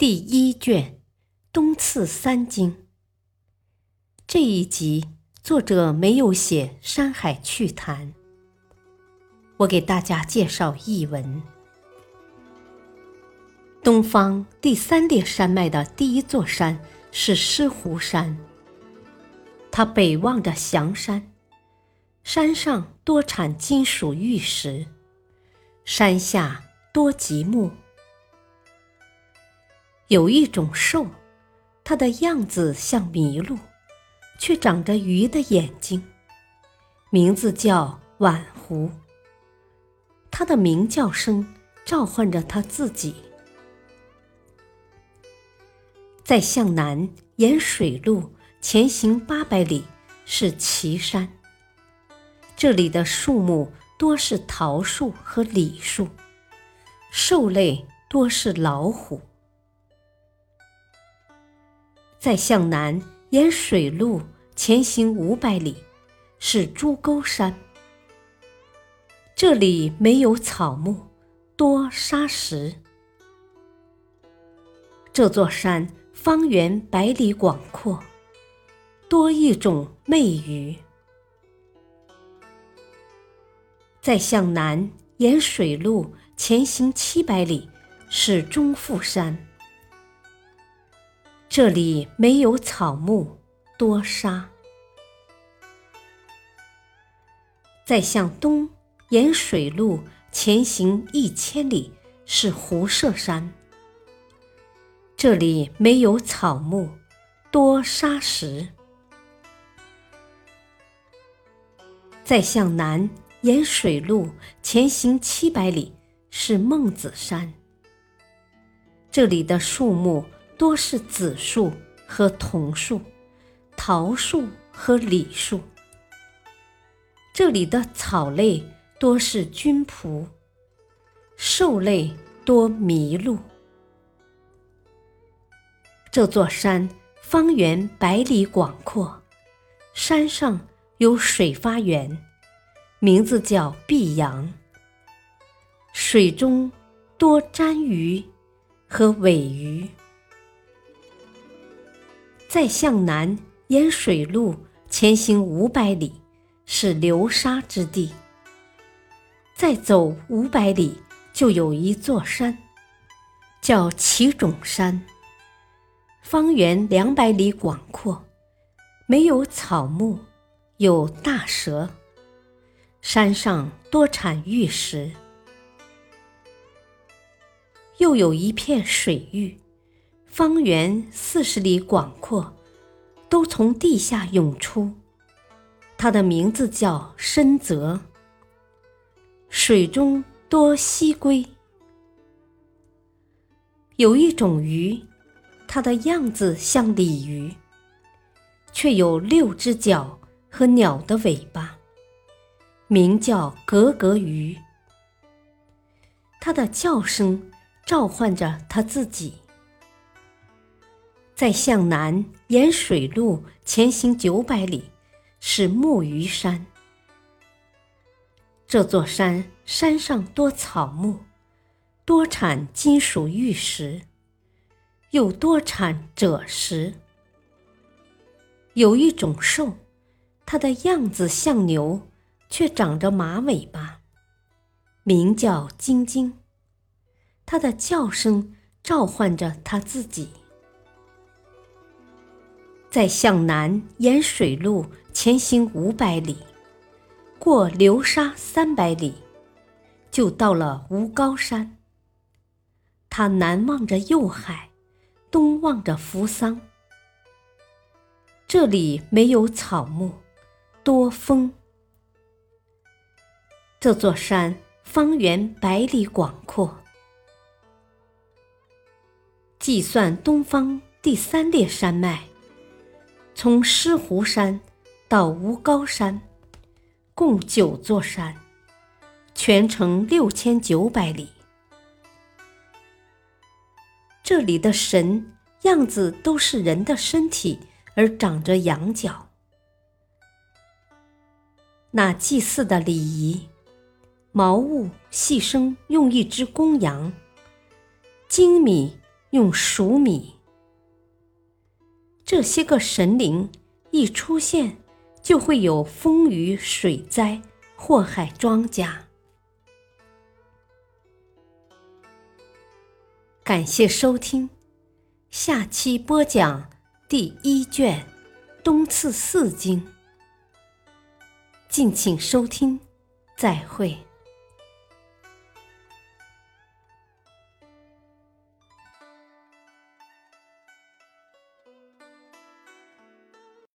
第一卷《东次三经》这一集，作者没有写《山海趣谈》，我给大家介绍译文。东方第三列山脉的第一座山是狮湖山，它北望着祥山，山上多产金属玉石，山下多极木。有一种兽，它的样子像麋鹿，却长着鱼的眼睛，名字叫晚狐。它的鸣叫声召唤着它自己。再向南沿水路前行八百里是岐山，这里的树木多是桃树和李树，兽类多是老虎。再向南沿水路前行五百里，是朱沟山。这里没有草木，多沙石。这座山方圆百里广阔，多一种魅鱼。再向南沿水路前行七百里，是中富山。这里没有草木，多沙。再向东沿水路前行一千里，是湖舍山。这里没有草木，多沙石。再向南沿水路前行七百里，是孟子山。这里的树木。多是紫树和桐树，桃树和李树。这里的草类多是菌仆，兽类多麋鹿。这座山方圆百里广阔，山上有水发源，名字叫碧阳。水中多鲇鱼和尾鱼。再向南沿水路前行五百里，是流沙之地。再走五百里，就有一座山，叫奇种山。方圆两百里广阔，没有草木，有大蛇。山上多产玉石，又有一片水域。方圆四十里广阔，都从地下涌出。它的名字叫深泽。水中多溪龟。有一种鱼，它的样子像鲤鱼，却有六只脚和鸟的尾巴，名叫格格鱼。它的叫声召唤着它自己。再向南沿水路前行九百里，是木鱼山。这座山山上多草木，多产金属玉石，又多产赭石。有一种兽，它的样子像牛，却长着马尾巴，名叫晶晶。它的叫声召唤着它自己。再向南沿水路前行五百里，过流沙三百里，就到了吴高山。他南望着右海，东望着扶桑。这里没有草木，多风。这座山方圆百里广阔，计算东方第三列山脉，从狮湖山到吴高山，共九座山，全程六千九百里。这里的神样子都是人的身体，而长着羊角。那祭祀的礼仪，茅屋细生用一只公羊，精米。用黍米，这些个神灵一出现，就会有风雨水灾祸害庄稼。感谢收听，下期播讲第一卷《东次四经》，敬请收听，再会。